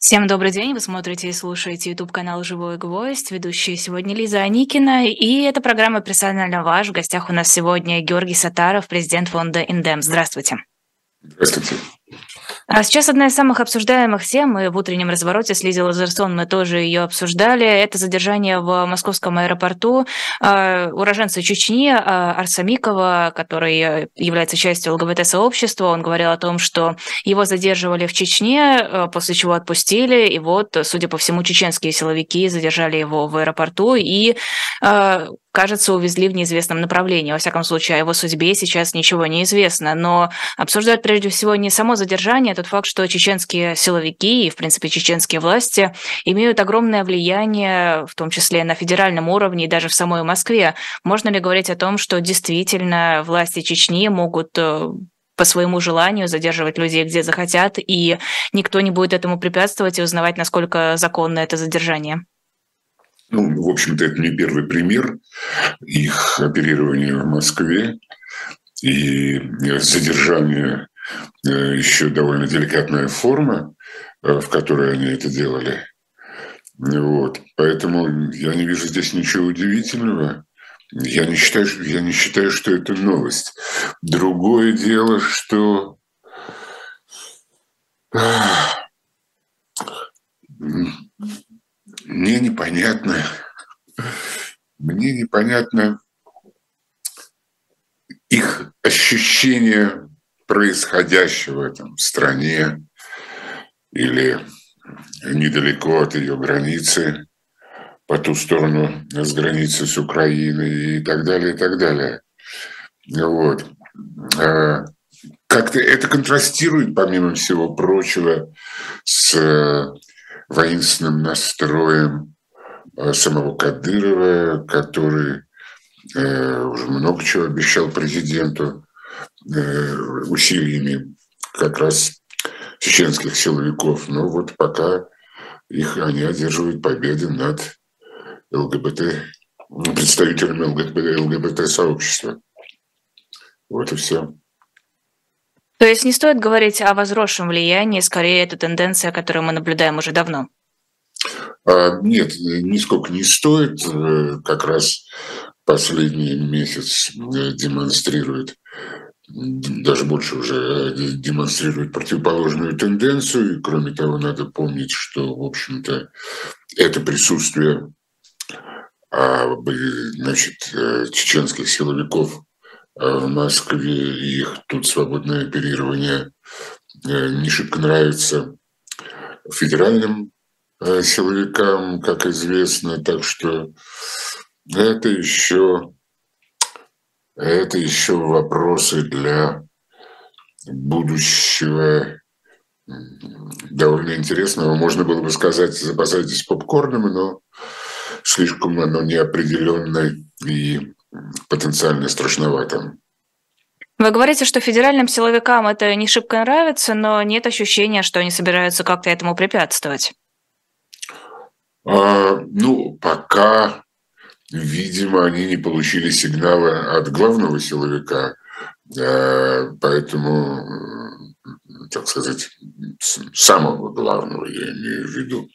Всем добрый день, вы смотрите и слушаете YouTube канал «Живой гвоздь», ведущая сегодня Лиза Аникина, и это программа «Персонально ваш». В гостях у нас сегодня Георгий Сатаров, президент фонда «Индем». Здравствуйте. Здравствуйте. А сейчас одна из самых обсуждаемых тем, и в утреннем развороте с Лизой Лазерсон мы тоже ее обсуждали, это задержание в московском аэропорту э, уроженца Чечни э, Арсамикова, который является частью ЛГБТ-сообщества. Он говорил о том, что его задерживали в Чечне, э, после чего отпустили, и вот, судя по всему, чеченские силовики задержали его в аэропорту и кажется, увезли в неизвестном направлении. Во всяком случае, о его судьбе сейчас ничего не известно. Но обсуждают прежде всего не само задержание, а тот факт, что чеченские силовики и, в принципе, чеченские власти имеют огромное влияние, в том числе на федеральном уровне и даже в самой Москве. Можно ли говорить о том, что действительно власти Чечни могут э, по своему желанию задерживать людей где захотят, и никто не будет этому препятствовать и узнавать, насколько законно это задержание? Ну, в общем-то, это не первый пример их оперирования в Москве и задержание еще довольно деликатная форма, э, в которой они это делали. Вот. Поэтому я не вижу здесь ничего удивительного. Я не считаю, я не считаю, что это новость. Другое дело, что мне непонятно, мне непонятно их ощущение происходящего там, в стране или недалеко от ее границы, по ту сторону с границы с Украиной и так далее, и так далее. Вот. А, как-то это контрастирует, помимо всего прочего, с воинственным настроем э, самого Кадырова, который э, уже много чего обещал президенту э, усилиями как раз чеченских силовиков. Но вот пока их они одерживают победы над ЛГБТ, представителями ЛГБТ, ЛГБТ-сообщества. Вот и все. То есть не стоит говорить о возросшем влиянии, скорее это тенденция, которую мы наблюдаем уже давно. А, нет, нисколько не стоит. Э, как раз последний месяц э, демонстрирует, даже больше уже э, демонстрирует противоположную тенденцию. И, кроме того, надо помнить, что, в общем-то, это присутствие а, значит, чеченских силовиков Э, в Москве, их тут свободное оперирование э, не шибко нравится федеральным э, силовикам, как известно, так что это еще, это еще вопросы для будущего довольно интересного. Можно было бы сказать, запасайтесь попкорном, но слишком оно неопределенное и потенциально страшновато. Вы говорите, что федеральным силовикам это не шибко нравится, но нет ощущения, что они собираются как-то этому препятствовать. А, ну, пока, видимо, они не получили сигнала от главного силовика, а, поэтому, так сказать, самого главного я имею в виду.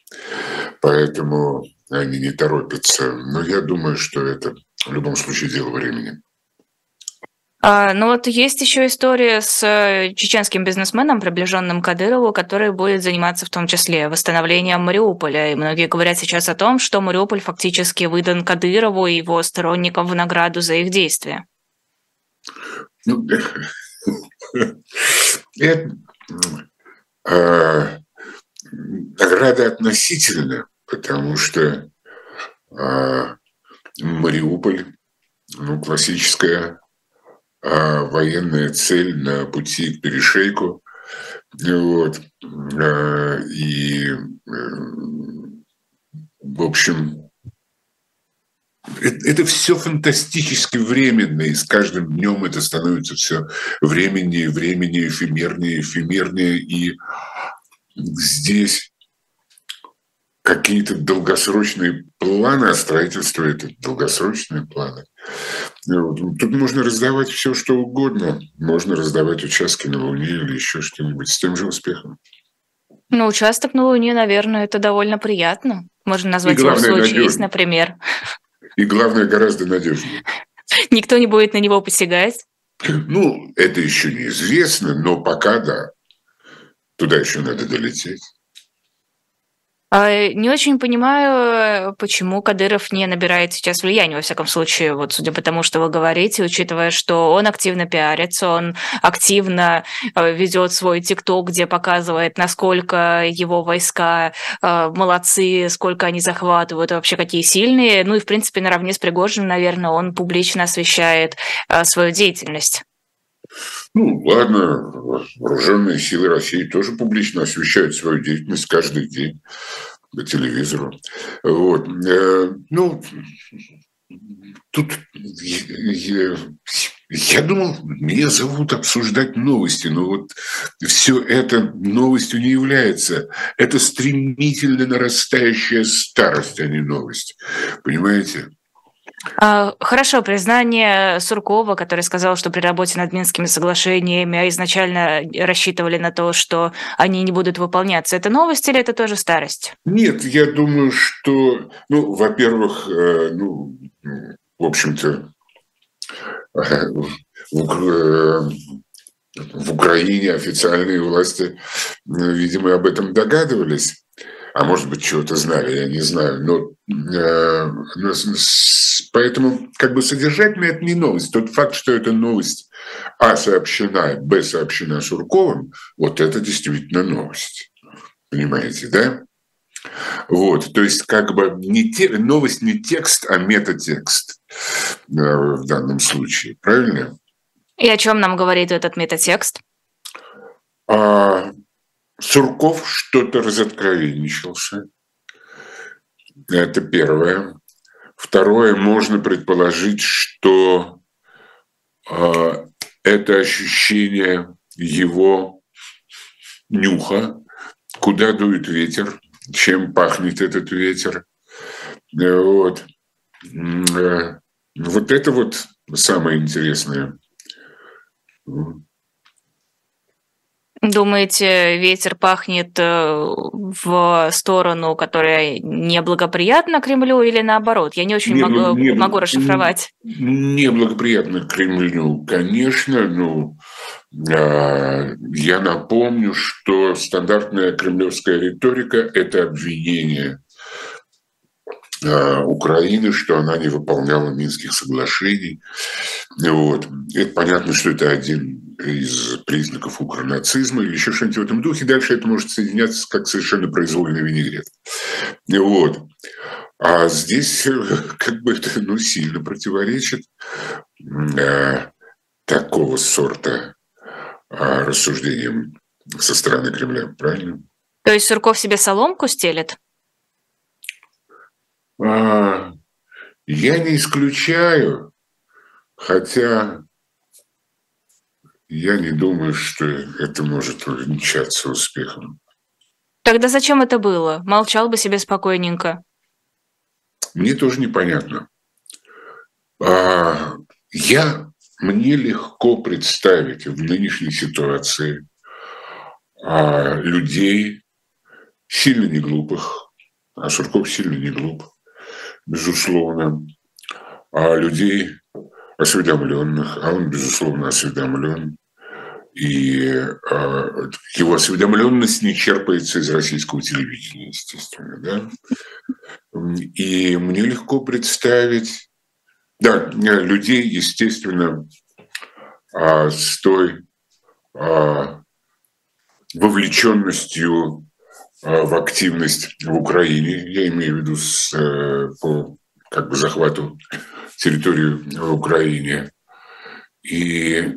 Поэтому они не торопятся. Но я думаю, что это в любом случае дело времени. А, ну вот есть еще история с э, чеченским бизнесменом, приближенным Кадырову, который будет заниматься в том числе восстановлением Мариуполя. И многие говорят сейчас о том, что Мариуполь фактически выдан Кадырову и его сторонникам в награду за их действия. Ну, это, э, награда относительная, потому что э, Мариуполь, ну, классическая а, военная цель на пути к перешейку. Вот. А, и, э, в общем, это, это все фантастически временно, и с каждым днем это становится все временнее, временнее, эфемернее, эфемернее. И здесь какие-то долгосрочные планы, а строительство – это долгосрочные планы. Тут можно раздавать все, что угодно. Можно раздавать участки на Луне или еще что-нибудь с тем же успехом. Ну, участок на Луне, наверное, это довольно приятно. Можно назвать его случай, например. И главное, гораздо надежнее. Никто не будет на него посягать. Ну, это еще неизвестно, но пока да. Туда еще надо долететь. А, не очень понимаю, почему Кадыров не набирает сейчас влияния, во всяком случае, вот судя по тому, что вы говорите, учитывая, что он активно пиарится, он активно а, ведет свой ТикТок, где показывает, насколько его войска а, молодцы, сколько они захватывают, вообще какие сильные. Ну и, в принципе, наравне с Пригожиным, наверное, он публично освещает свою деятельность. Ну, ладно, вооруженные силы России тоже публично освещают свою деятельность каждый день по телевизору. Вот. Э, ну, тут я, я думал, меня зовут обсуждать новости, но вот все это новостью не является. Это стремительно нарастающая старость, а не новость. Понимаете? А, хорошо, признание Суркова, который сказал, что при работе над Минскими соглашениями изначально рассчитывали на то, что они не будут выполняться. Это новость или это тоже старость? Нет, я думаю, что, ну, во-первых, э, ну, в общем-то, в Украине официальные власти, видимо, об этом догадывались а может быть, чего-то знали, я не знаю. Но, э, но поэтому как бы содержательно это не новость. Тот факт, что эта новость А сообщена, Б сообщена Сурковым, вот это действительно новость. Понимаете, да? Вот, то есть как бы не те, новость не текст, а метатекст э, в данном случае, правильно? И о чем нам говорит этот метатекст? А, Сурков что-то разоткровенничался. Это первое. Второе, можно предположить, что э, это ощущение его нюха, куда дует ветер, чем пахнет этот ветер. Вот. Э, вот это вот самое интересное. Думаете, ветер пахнет э, в сторону, которая неблагоприятна Кремлю или наоборот? Я не очень не, могу, не, могу расшифровать. Неблагоприятно Кремлю, конечно. Ну, а, я напомню, что стандартная кремлевская риторика – это обвинение а, Украины, что она не выполняла Минских соглашений. Вот. Это понятно, что это один из признаков укронацизма или еще что-нибудь в этом духе. Дальше это может соединяться как совершенно произвольный винегрет. Вот. А здесь как бы это ну, сильно противоречит э, такого сорта э, рассуждениям со стороны Кремля, правильно? То есть Сурков себе соломку стелит? А, я не исключаю, хотя я не думаю, что это может увенчаться успехом. Тогда зачем это было? Молчал бы себе спокойненько. Мне тоже непонятно. А, я, мне легко представить в нынешней ситуации а, людей сильно не глупых, а Сурков сильно не глуп, безусловно, а людей осведомленных, а он, безусловно, осведомлен. И э, его осведомленность не черпается из российского телевидения, естественно. Да? И мне легко представить, да, людей, естественно, э, с той э, вовлеченностью в активность в Украине, я имею в виду с, по как бы захвату территории в Украине. И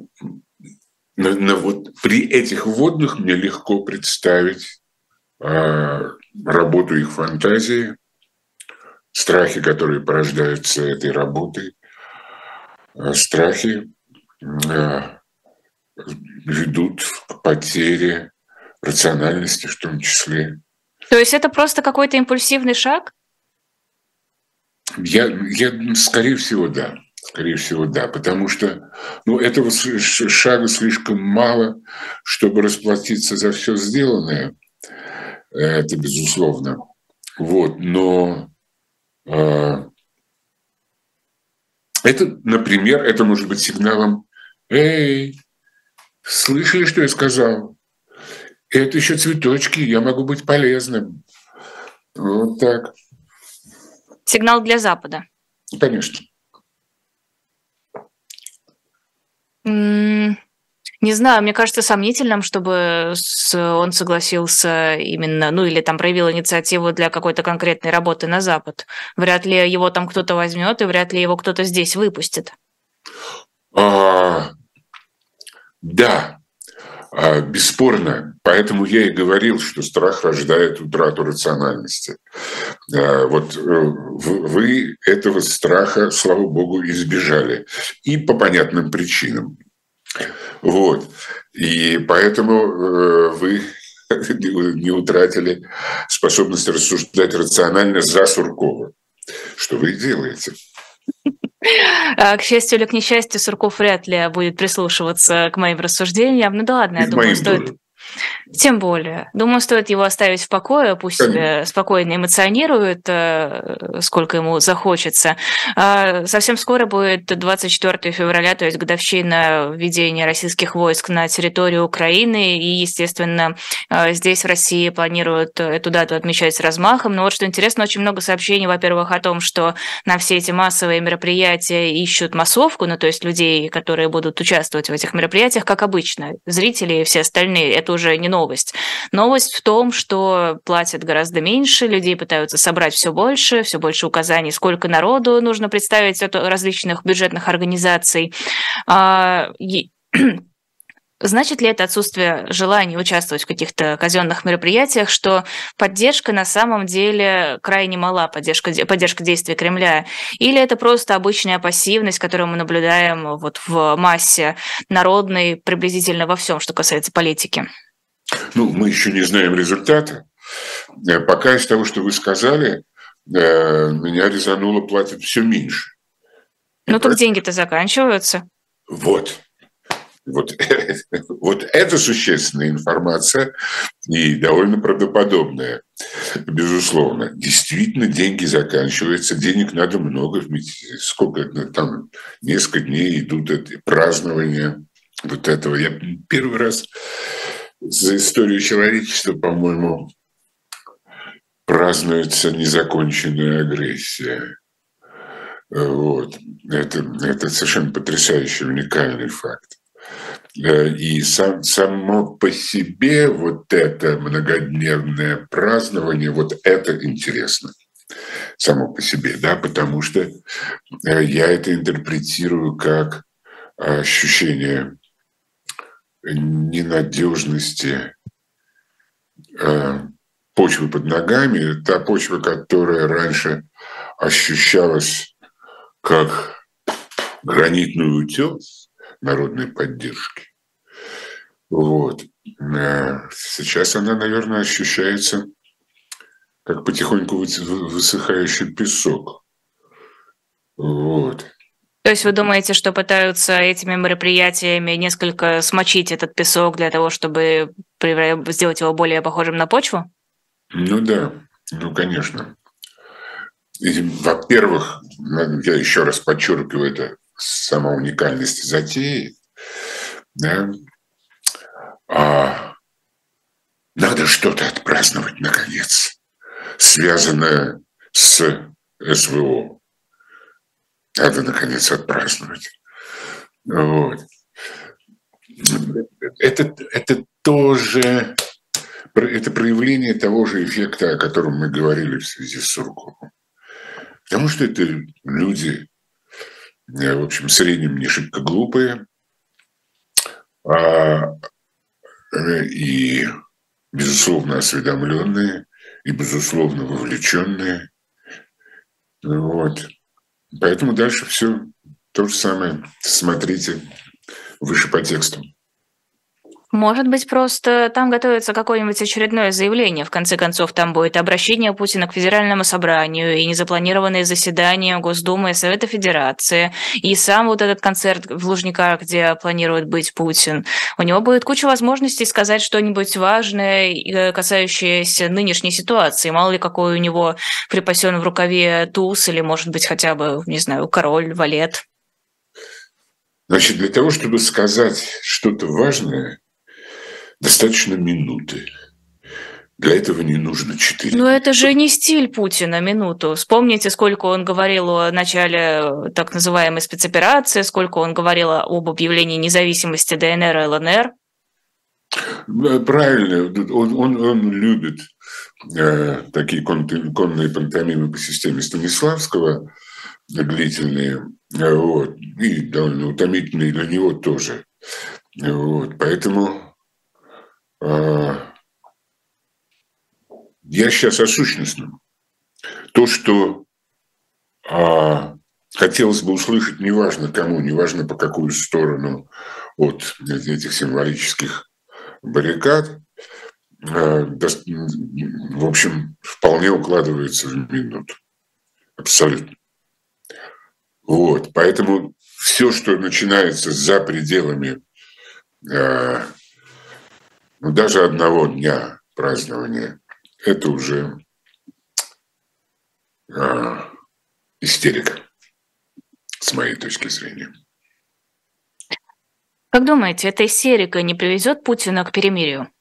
на, на вот при этих водных мне легко представить а, работу их фантазии, страхи, которые порождаются этой работой, а, страхи а, ведут к потере рациональности в том числе. То есть это просто какой-то импульсивный шаг? Я, я, скорее всего, да. Скорее всего, да. Потому что ну, этого шага слишком мало, чтобы расплатиться за все сделанное. Это безусловно. Вот, но э, это, например, это может быть сигналом «Эй, слышали, что я сказал? Это еще цветочки, я могу быть полезным». Вот так. Сигнал для Запада. Конечно. Не знаю, мне кажется сомнительным, чтобы он согласился именно, ну или там проявил инициативу для какой-то конкретной работы на Запад. Вряд ли его там кто-то возьмет, и вряд ли его кто-то здесь выпустит. А, да, бесспорно. Поэтому я и говорил, что страх рождает утрату рациональности. А, вот э, вы этого страха, слава богу, избежали. И по понятным причинам. Вот. И поэтому э, вы не утратили способность рассуждать рационально за Суркова, что вы и делаете. А, к счастью или к несчастью, Сурков вряд ли будет прислушиваться к моим рассуждениям. Ну да ладно, я думаю, стоит... Тем более. Думаю, стоит его оставить в покое, пусть себе спокойно эмоционирует, э, сколько ему захочется. А, совсем скоро будет 24 февраля, то есть годовщина введения российских войск на территорию Украины, и, естественно, э, здесь в России планируют эту дату отмечать с размахом. Но вот что интересно, очень много сообщений, во-первых, о том, что на все эти массовые мероприятия ищут массовку, ну то есть людей, которые будут участвовать в этих мероприятиях, как обычно, зрители и все остальные. Это уже не новость. Новость в том, что платят гораздо меньше, людей пытаются собрать все больше, все больше указаний, сколько народу нужно представить от различных бюджетных организаций. А, значит ли это отсутствие желания участвовать в каких-то казенных мероприятиях, что поддержка на самом деле крайне мала, поддержка, поддержка действий Кремля? Или это просто обычная пассивность, которую мы наблюдаем вот в массе народной приблизительно во всем, что касается политики? Ну, мы еще не знаем результата. Э, пока из того, что вы сказали, э, меня резануло платят все меньше. Ну, так деньги-то заканчиваются. Вот. Вот, вот это существенная информация и довольно правдоподобная, безусловно. Действительно, деньги заканчиваются, денег надо много, сколько там, несколько дней идут празднования вот этого. Я первый раз за историю человечества, по-моему, празднуется незаконченная агрессия. Вот. Это, это совершенно потрясающий, уникальный факт. И сам, само по себе вот это многодневное празднование, вот это интересно само по себе, да, потому что э, я это интерпретирую как ощущение ненадежности э, почвы под ногами, та почва, которая раньше ощущалась как гранитный утес народной поддержки. Вот. Э, сейчас она, наверное, ощущается как потихоньку высыхающий песок. Вот. То есть вы думаете, что пытаются этими мероприятиями несколько смочить этот песок для того, чтобы сделать его более похожим на почву? Ну да, ну конечно. Во-первых, я еще раз подчеркиваю это сама уникальность затеи. Да? А надо что-то отпраздновать, наконец, связанное с СВО. Надо, наконец, отпраздновать. Вот. Это, это тоже это проявление того же эффекта, о котором мы говорили в связи с Сурковым. Потому что это люди, э, в общем, в среднем не шибко глупые, а, э, и, безусловно, осведомленные, и, безусловно, вовлеченные. Вот. Поэтому дальше все то же самое. Смотрите выше по тексту. Может быть, просто там готовится какое-нибудь очередное заявление. В конце концов, там будет обращение Путина к Федеральному собранию и незапланированные заседания Госдумы и Совета Федерации. И сам вот этот концерт в Лужниках, где планирует быть Путин. У него будет куча возможностей сказать что-нибудь важное, э, касающееся нынешней ситуации. Мало ли, какой у него припасен в рукаве туз или, может быть, хотя бы, не знаю, король, валет. Значит, для того, чтобы сказать что-то важное, достаточно минуты. Для этого не нужно четыре. Но это же не стиль Путина, минуту. Вспомните, сколько он говорил о начале так называемой спецоперации, сколько он говорил об объявлении независимости ДНР и ЛНР. Правильно, он, он, он любит э, такие кон, конные пантомимы по системе Станиславского, длительные, вот, и довольно утомительные для него тоже. Вот, поэтому я сейчас о сущностном. То, что а, хотелось бы услышать, неважно кому, неважно по какую сторону от этих символических баррикад, а, в общем, вполне укладывается в минуту. Абсолютно. Вот, поэтому все, что начинается за пределами даже одного дня празднования, это уже а, истерика, с моей точки зрения. Как думаете, эта истерика не приведет Путина к перемирию?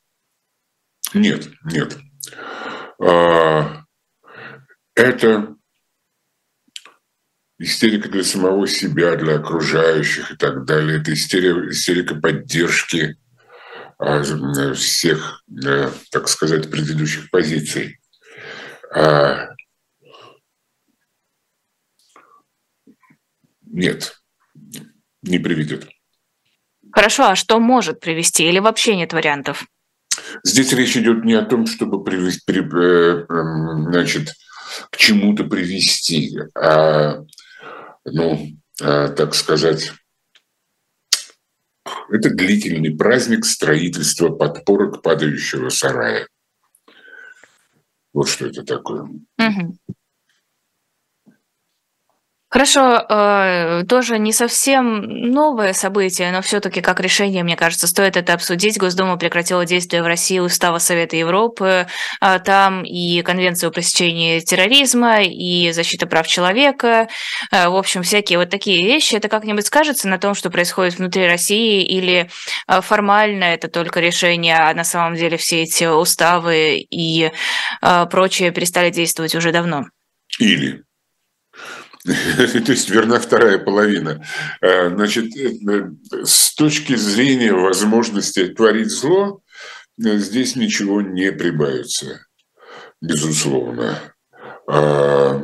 Нет, нет. А, это истерика для самого себя, для окружающих и так далее. Это истерика, истерика поддержки всех, э, так сказать, предыдущих позиций. А, нет, не приведет. Хорошо, а что может привести или вообще нет вариантов? Здесь речь идет не о том, чтобы привести, при, э, эм, значит, к чему-то привести, а, ну, а, так сказать, это длительный праздник строительства подпорок падающего сарая. Вот что это такое. Угу. Хорошо, э, тоже не совсем новое событие, но все-таки как решение, мне кажется, стоит это обсудить. Госдума прекратила действие в России Устава Совета Европы. А там и Конвенция о пресечении терроризма, и защита прав человека. Э, в общем, всякие вот такие вещи. Это как-нибудь скажется на том, что происходит внутри России, или э, формально это только решение, а на самом деле все эти уставы и прочее перестали действовать уже давно? Или То есть верна вторая половина. А, значит, э, с точки зрения возможности творить зло, э, здесь ничего не прибавится, безусловно. А,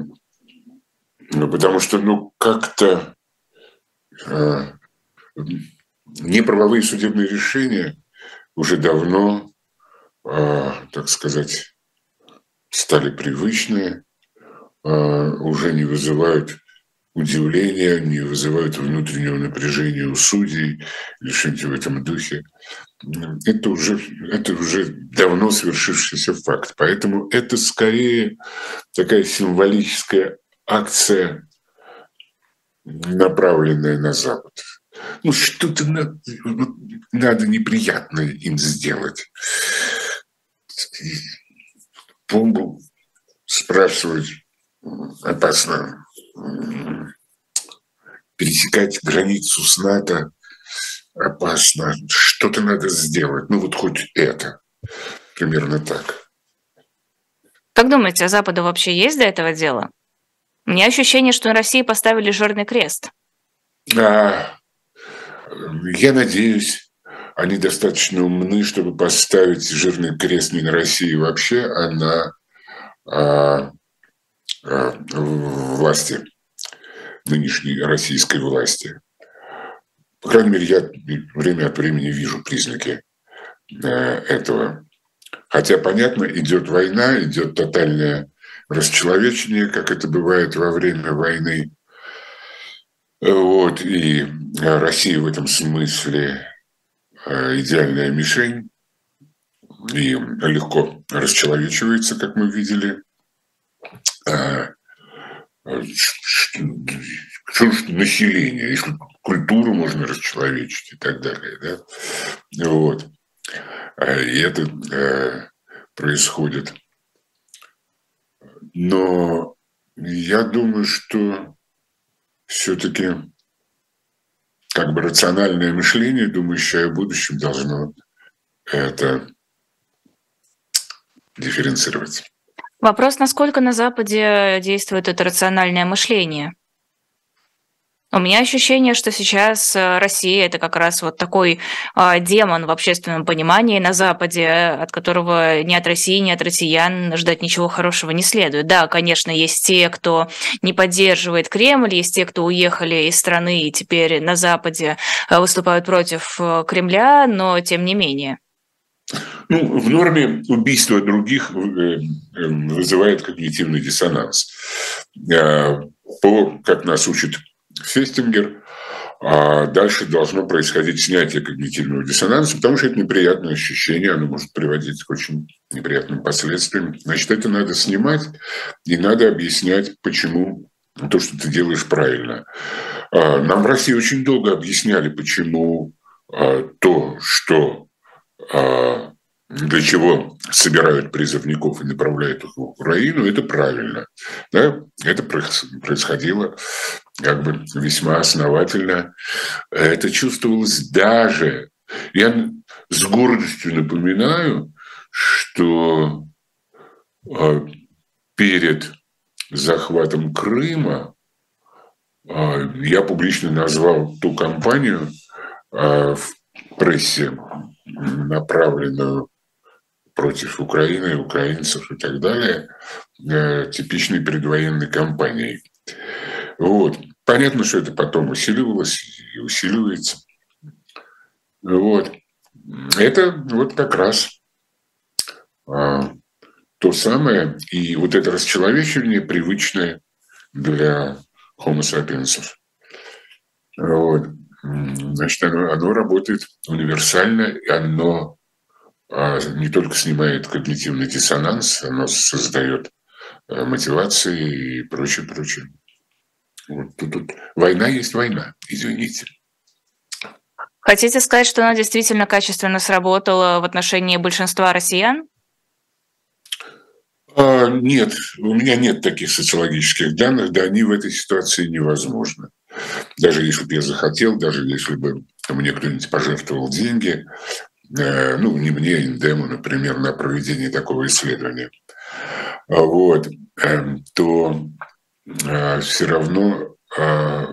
ну, потому что, ну, как-то а, неправовые судебные решения уже давно, так сказать, стали привычные, а, уже не вызывают удивления, не вызывают внутреннего напряжения у судей или что-нибудь в этом духе. Это уже, это уже давно свершившийся факт. Поэтому это скорее такая символическая акция, направленная на Запад. Ну, что-то надо, надо неприятное им сделать. Бомбу спрашивать опасно пересекать границу с НАТО опасно. Что-то надо сделать. Ну вот хоть это. Примерно так. Как думаете, а Западу вообще есть до этого дела? У меня ощущение, что на России поставили жирный крест. А, я надеюсь, они достаточно умны, чтобы поставить жирный крест не на России вообще, а на а, власти, нынешней российской власти. По крайней мере, я время от времени вижу признаки э, этого. Хотя, понятно, идет война, идет тотальное расчеловечение, как это бывает во время войны. Вот, и Россия в этом смысле идеальная мишень и легко расчеловечивается, как мы видели. Что население, если культуру можно расчеловечить и так далее. Да? Вот. И это происходит. Но я думаю, что все-таки как бы рациональное мышление, думающее о будущем, должно это дифференцировать. Вопрос, насколько на Западе действует это рациональное мышление? У меня ощущение, что сейчас э, Россия это как раз вот такой э, демон в общественном понимании на Западе, от которого ни от России, ни от россиян ждать ничего хорошего не следует. Да, конечно, есть те, кто не поддерживает Кремль, есть те, кто уехали из страны и теперь на Западе э, выступают против э, Кремля, но тем не менее. Ну, в норме убийство других вызывает когнитивный диссонанс. По, как нас учит Фестингер, а дальше должно происходить снятие когнитивного диссонанса, потому что это неприятное ощущение, оно может приводить к очень неприятным последствиям. Значит, это надо снимать, и надо объяснять, почему то, что ты делаешь правильно. А, нам в России очень долго объясняли, почему а, то, что для чего собирают призывников и направляют их в Украину, это правильно. Да? Это происходило как бы весьма основательно. Это чувствовалось даже... Я с гордостью напоминаю, что а, перед захватом Крыма а, я публично назвал ту кампанию а, в прессе, направленную против Украины, украинцев и так далее, э, типичной предвоенной кампанией. Вот. Понятно, что это потом усиливалось и усиливается. Вот. Это вот как раз а, то самое, и вот это расчеловечивание привычное для homo sapiens. Вот. Значит, оно, оно работает универсально, и оно а, не только снимает когнитивный диссонанс, оно создает э, мотивации и прочее, прочее. Вот тут, тут война есть война, извините. Хотите сказать, что она действительно качественно сработала в отношении большинства россиян? А, нет, у меня нет таких социологических данных, да они в этой ситуации невозможны. Даже если бы я захотел, даже если бы мне кто-нибудь пожертвовал деньги, Э, ну, не мне, Индему, например, на проведение такого исследования, вот, эм, то э, все равно э,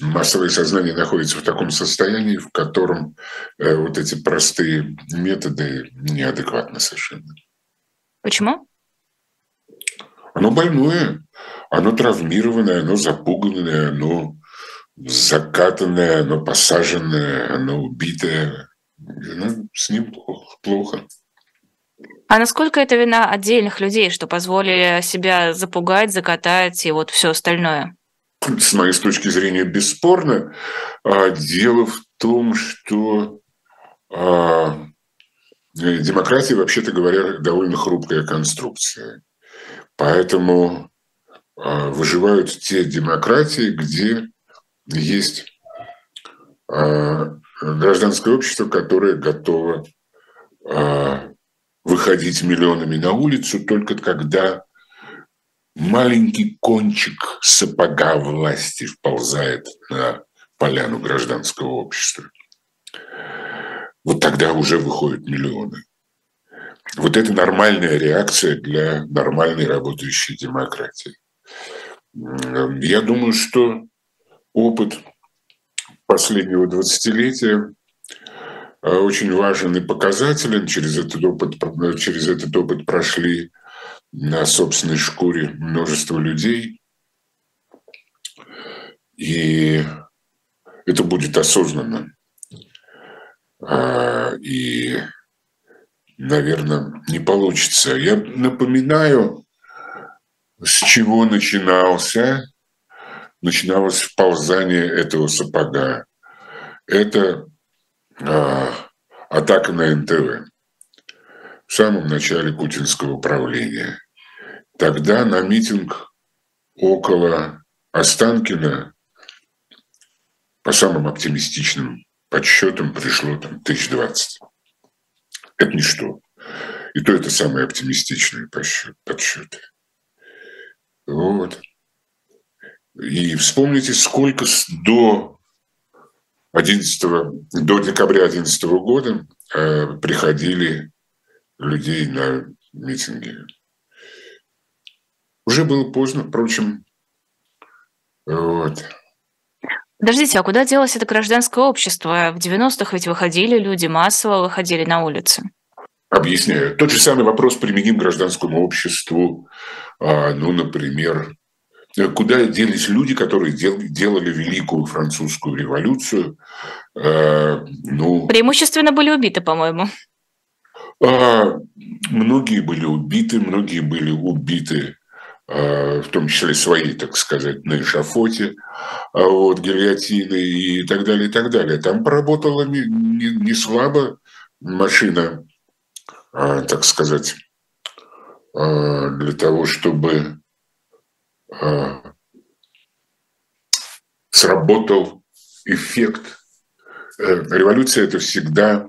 массовое сознание находится в таком состоянии, в котором вот эти простые методы неадекватны совершенно. Почему? Оно больное, оно травмированное, оно запуганное, оно закатанное, оно посаженное, оно убитое, ну, с ним плохо. А насколько это вина отдельных людей, что позволили себя запугать, закатать и вот все остальное? С моей точки зрения, бесспорно. А, дело в том, что а, демократия, вообще-то говоря, довольно хрупкая конструкция. Поэтому выживают те демократии, где есть гражданское общество, которое готово а, выходить миллионами на улицу только когда маленький кончик сапога власти вползает на поляну гражданского общества. Вот тогда уже выходят миллионы. Вот это нормальная реакция для нормальной работающей демократии. Я думаю, что опыт последнего двадцатилетия э, очень важен и показателен. Через этот опыт, через этот опыт прошли на собственной шкуре множество людей. И это будет осознанно. А, и, наверное, не получится. Я напоминаю, с чего начинался начиналось вползание этого сапога. Это а, атака на НТВ в самом начале путинского правления. Тогда на митинг около Останкина по самым оптимистичным подсчетам пришло там тысяч двадцать. Это ничто. И то это самые оптимистичные подсчеты. Вот. И вспомните, сколько до 11, до декабря 2011 года э, приходили людей на митинги. Уже было поздно, впрочем. Вот. Подождите, а куда делось это гражданское общество? В 90-х ведь выходили люди, массово выходили на улицы. Объясняю. Тот же самый вопрос применим гражданскому обществу. А, ну, например, куда делись люди, которые дел, делали Великую Французскую революцию? А, ну, Преимущественно были убиты, по-моему. А, многие были убиты, многие были убиты в том числе свои, так сказать, на эшафоте, вот, гильотины и так далее, и так далее. Там поработала не, не, не слабо машина, так сказать, а, для того, чтобы а, сработал эффект. Э, революция – это всегда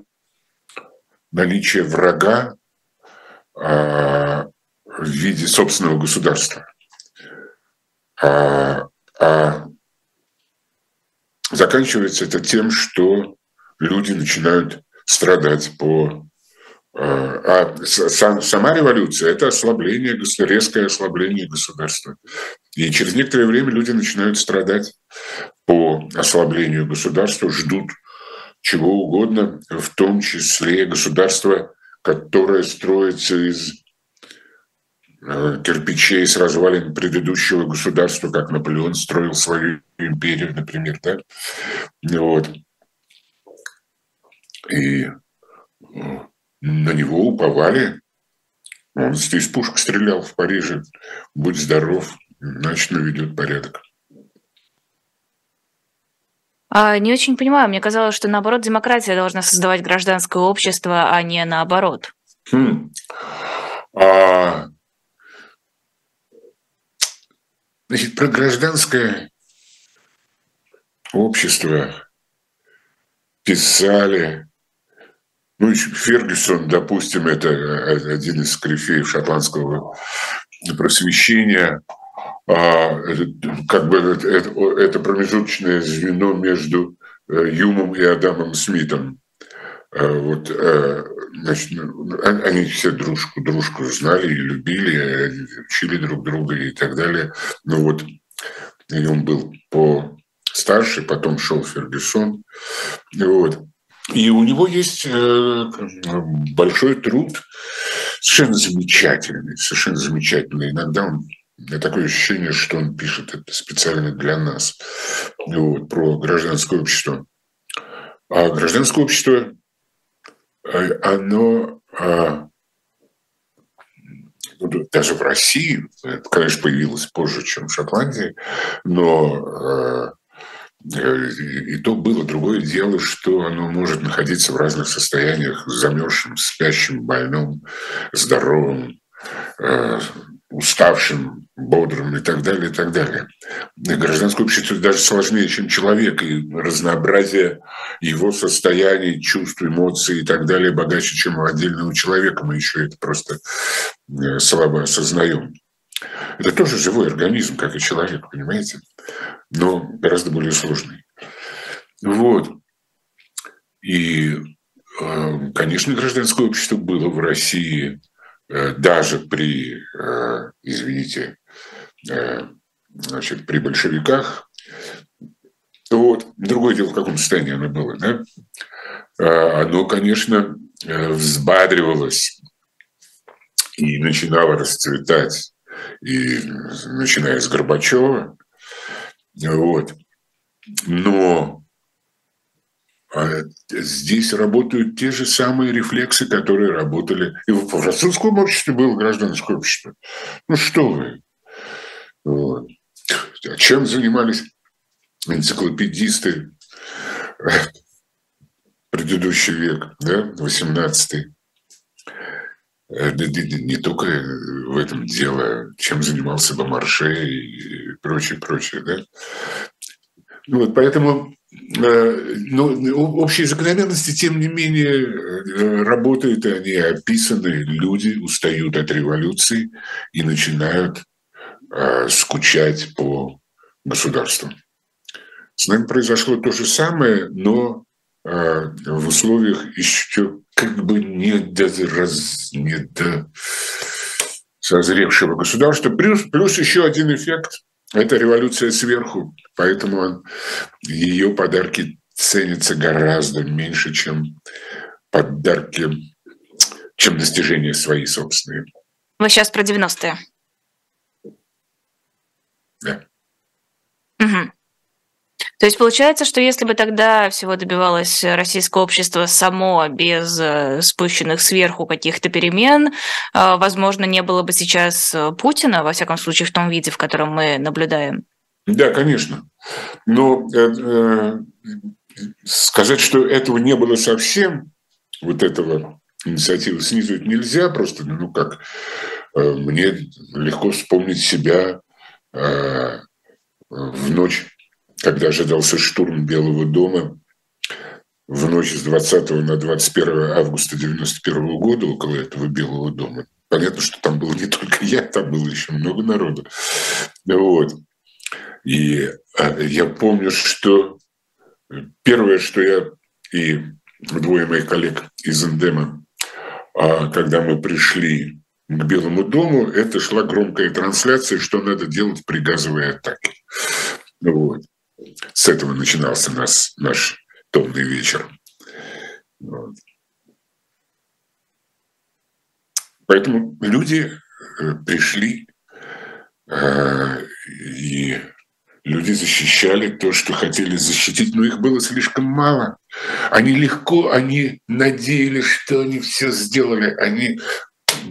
наличие врага, а, в виде собственного государства. А, а заканчивается это тем, что люди начинают страдать по... А, а сама революция – это ослабление, резкое ослабление государства. И через некоторое время люди начинают страдать по ослаблению государства, ждут чего угодно, в том числе государства, которое строится из Э, кирпичей с развалин предыдущего государства, как Наполеон строил свою империю, например, да? Вот. И э, на него уповали. Он из пушек стрелял в Париже. Будь здоров, значит, наведет порядок. А, не очень понимаю. Мне казалось, что наоборот демократия должна создавать гражданское общество, а не наоборот. Хм. А, Значит, про гражданское общество писали. Ну, Фергюсон, допустим, это один из корифеев шотландского просвещения. А, как бы это, промежуточное звено между э, Юмом и Адамом Смитом. А, вот, э, значит, ну, они все дружку, дружку знали и любили, учили друг друга и так далее. Ну вот, и он был по старше, потом шел Фергюсон. Вот. И у него есть э, большой труд, совершенно замечательный, совершенно замечательный. Иногда он такое ощущение, что он пишет это специально для нас, вот, про гражданское общество. А гражданское общество Э, оно а, ну, даже в России, это, конечно, появилось позже, чем в Шотландии, но э, и то было другое дело, что оно может находиться в разных состояниях, замерзшим, спящим, больным, здоровым, уставшим, бодрым и так далее, и так далее. Гражданское общество даже сложнее, чем человек, и разнообразие его состояний, чувств, эмоций и так далее богаче, чем у отдельного человека. Мы еще это просто э, слабо осознаем. Это тоже живой организм, как и человек, понимаете? Но гораздо более сложный. Вот. И, э, конечно, гражданское общество было в России – Э, даже при, э, извините, э, значит, при большевиках. Вот. Другое дело, в каком состоянии оно было. Да? Оно, конечно, взбадривалось и начинало расцветать, и начиная с Горбачева. Вот. Но а здесь работают те же самые рефлексы, которые работали и в французском обществе было гражданское общество. Ну что вы? Вот. А чем занимались энциклопедисты предыдущий век, да, 18 Э, не только в этом дело, чем занимался бы Марше и прочее, прочее, да. Ну вот, поэтому э, ну, общие закономерности, тем не менее, э, работают, они описаны, люди устают от революции и начинают скучать по государству. С нами произошло то же самое, но в условиях еще как бы не до, раз, не до созревшего государства. Плюс, плюс еще один эффект – это революция сверху. Поэтому ее подарки ценятся гораздо меньше, чем подарки, чем достижения свои собственные. Мы сейчас про 90-е. Да. Угу. То есть получается, что если бы тогда всего добивалось российское общество само, без э, спущенных сверху каких-то перемен, э, возможно, не было бы сейчас э, Путина, во всяком случае, в том виде, в котором мы наблюдаем. Да, конечно. Но э, сказать, что этого не было совсем, вот этого инициативы снизу нельзя просто, ну как, э, мне легко вспомнить себя э, в ночь когда ожидался штурм Белого дома в ночь с 20 на 21 августа 91 года около этого Белого дома. Понятно, что там был не только я, там было еще много народу. Вот. И а, я помню, что первое, что я и двое моих коллег из Эндема, а, когда мы пришли к Белому дому, это шла громкая трансляция, что надо делать при газовой атаке. Вот. С этого начинался наш, наш томный вечер. Вот. Поэтому люди э, пришли, э, и люди защищали то, что хотели защитить, но их было слишком мало. Они легко, они надеялись, что они все сделали. Они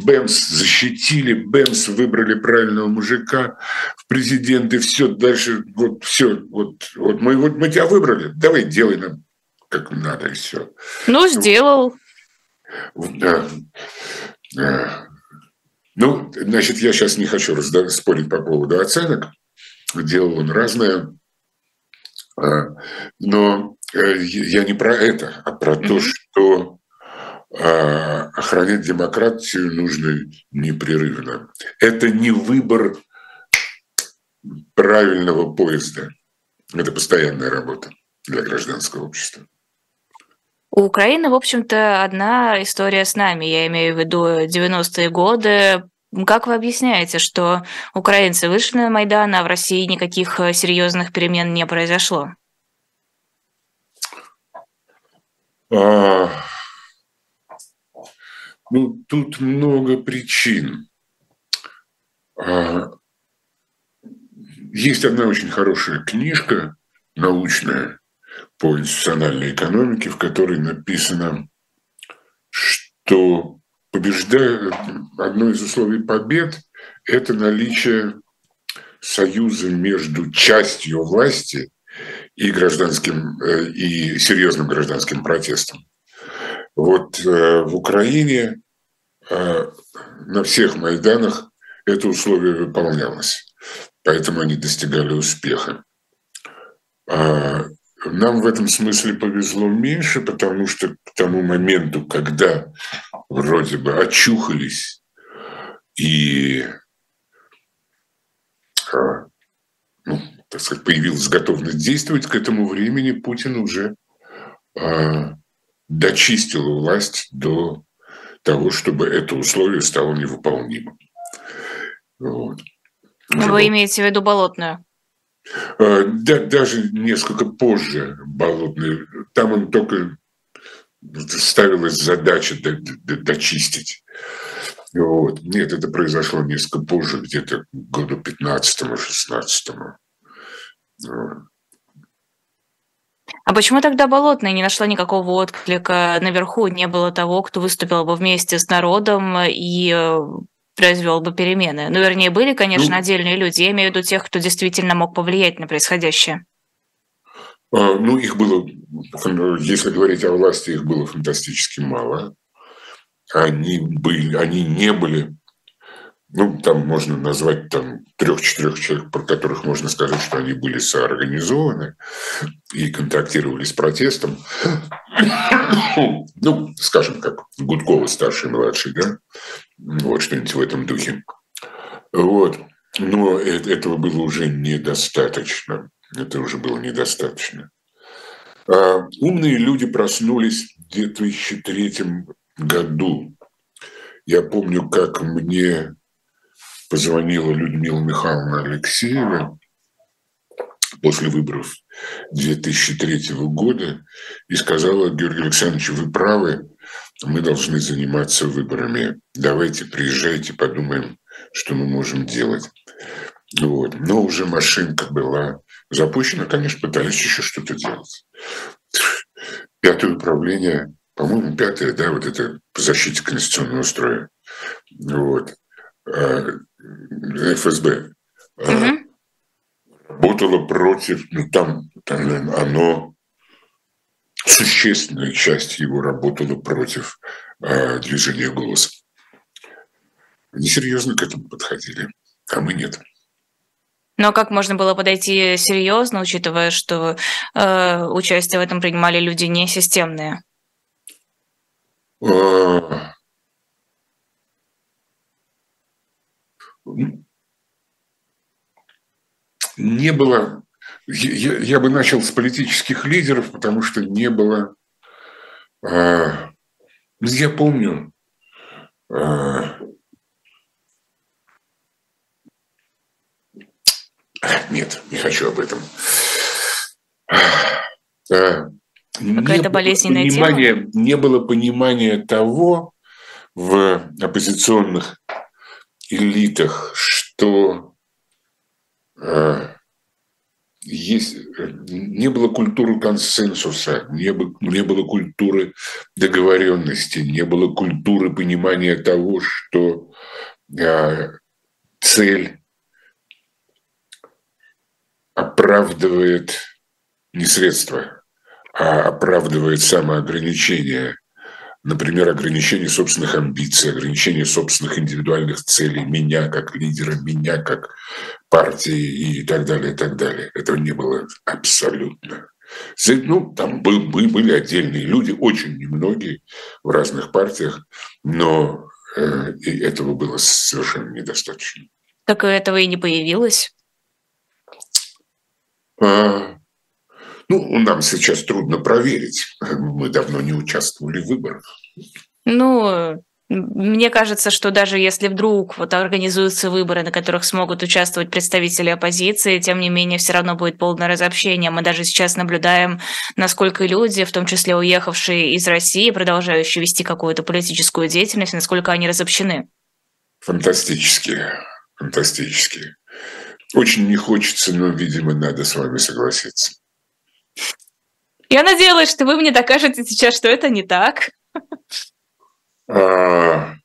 Бэмс защитили, Бэмс выбрали правильного мужика в президенты, все, дальше вот все, вот, вот мы, вот мы тебя выбрали, давай делай нам как надо и все. Ну, сделал. Да. Ну, значит, я сейчас не хочу спорить по поводу оценок. Делал он разное. А, но э, я не про это, а про mm-hmm. то, что а охранять демократию нужно непрерывно. Это не выбор правильного поезда. Это постоянная работа для гражданского общества. У Украины, в общем-то, одна история с нами. Я имею в виду 90-е годы. Как вы объясняете, что украинцы вышли на Майдан, а в России никаких серьезных перемен не произошло? А, ну, тут много причин. А, есть одна очень хорошая книжка научная по институциональной экономике, в которой написано, что побеждает одно из условий побед – это наличие союза между частью власти и гражданским э, и серьезным гражданским протестом. Вот э, в Украине э, на всех Майданах это условие выполнялось, поэтому они достигали успеха. А нам в этом смысле повезло меньше, потому что к тому моменту, когда вроде бы очухались и а, ну, так сказать, появилась готовность действовать, к этому времени Путин уже а, дочистила власть до того, чтобы это условие стало невыполнимым. Вот. Вы вот. имеете в виду болотную? А, да, даже несколько позже болотную. Там он только ставилась задача дочистить. Вот. Нет, это произошло несколько позже, где-то году 15-16. А почему тогда Болотная не нашла никакого отклика наверху? Не было того, кто выступил бы вместе с народом и э, произвел бы перемены? Ну, вернее, были, конечно, ну, отдельные люди. Я имею в виду тех, кто действительно мог повлиять на происходящее. А, ну, их было, если говорить о власти, их было фантастически мало. Они, были, они не были ну, там можно назвать там трех-четырех человек, про которых можно сказать, что они были соорганизованы и контактировали с протестом. ну, скажем, как Гудкова старший, младший, да? Вот что-нибудь в этом духе. Вот. Но этого было уже недостаточно. Это уже было недостаточно. А умные люди проснулись в 2003 году. Я помню, как мне позвонила Людмила Михайловна Алексеева после выборов 2003 года и сказала, Георгий Александрович, вы правы, мы должны заниматься выборами. Давайте приезжайте, подумаем, что мы можем делать. Вот. Но уже машинка была запущена, конечно, пытались еще что-то делать. Пятое управление, по-моему, пятое, да, вот это по защите конституционного строя. Вот. А, ФСБ угу. работало против, ну там, там оно, существенная часть его работала против э, движения голоса. Они серьезно к этому подходили, а мы нет. Но как можно было подойти серьезно, учитывая, что э, участие в этом принимали люди несистемные? А, не было... Я, я бы начал с политических лидеров, потому что не было... А, я помню, а, нет, не хочу об этом. А, Какая-то болезненная тема? Не было понимания того в оппозиционных элитах, что э, есть, не было культуры консенсуса, не было, не было культуры договоренности, не было культуры понимания того, что э, цель оправдывает не средства, а оправдывает самоограничение например, ограничение собственных амбиций, ограничение собственных индивидуальных целей, меня как лидера, меня как партии и так далее, и так далее. Этого не было абсолютно. Ну, там был, были отдельные люди, очень немногие в разных партиях, но э, этого было совершенно недостаточно. Так этого и не появилось? А, ну, нам сейчас трудно проверить. Мы давно не участвовали в выборах. Ну, мне кажется, что даже если вдруг вот организуются выборы, на которых смогут участвовать представители оппозиции, тем не менее все равно будет полное разобщение. Мы даже сейчас наблюдаем, насколько люди, в том числе уехавшие из России, продолжающие вести какую-то политическую деятельность, насколько они разобщены. Фантастически, фантастически. Очень не хочется, но, видимо, надо с вами согласиться. Я надеялась, что вы мне докажете сейчас, что это не так. А,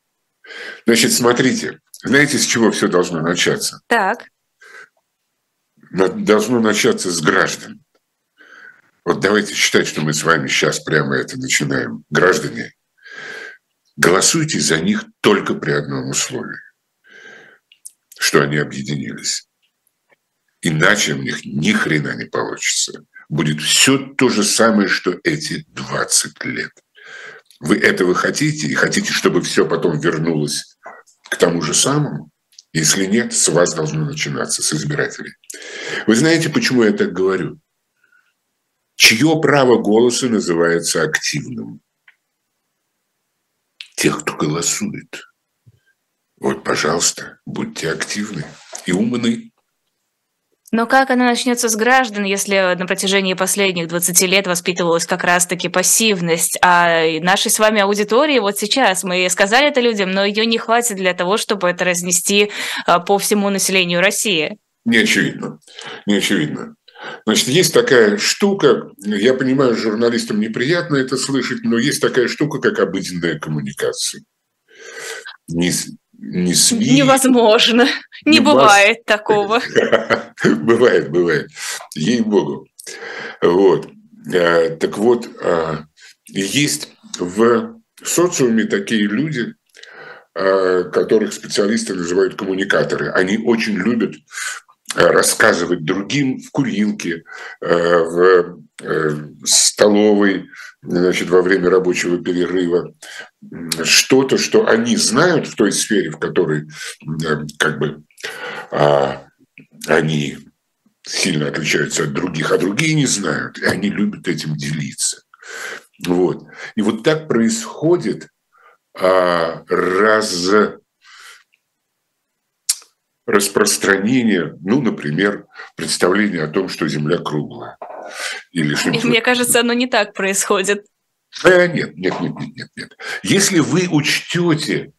значит, смотрите, знаете, с чего все должно начаться? Так. Должно начаться с граждан. Вот давайте считать, что мы с вами сейчас прямо это начинаем. Граждане, голосуйте за них только при одном условии, что они объединились. Иначе у них ни хрена не получится будет все то же самое, что эти 20 лет. Вы этого хотите и хотите, чтобы все потом вернулось к тому же самому? Если нет, с вас должно начинаться, с избирателей. Вы знаете, почему я так говорю? Чье право голоса называется активным? Тех, кто голосует. Вот, пожалуйста, будьте активны и умны. Но как она начнется с граждан, если на протяжении последних 20 лет воспитывалась как раз-таки пассивность, а нашей с вами аудитории вот сейчас, мы сказали это людям, но ее не хватит для того, чтобы это разнести а, по всему населению России? Не очевидно, не очевидно. Значит, есть такая штука, я понимаю, журналистам неприятно это слышать, но есть такая штука, как обыденная коммуникация. Не СМИ. Невозможно. Не, не бывает вас... такого. бывает, бывает. Ей-богу. Вот. Э, так вот, э, есть в социуме такие люди, э, которых специалисты называют коммуникаторы. Они очень любят рассказывать другим в курилке, в столовой, значит, во время рабочего перерыва, что-то, что они знают в той сфере, в которой как бы а, они сильно отличаются от других, а другие не знают, и они любят этим делиться. Вот. И вот так происходит а, раз распространение, ну, например, представление о том, что Земля круглая. Или что Мне кажется, оно не так происходит. А, нет, нет, нет, нет, нет, нет. Если вы учтете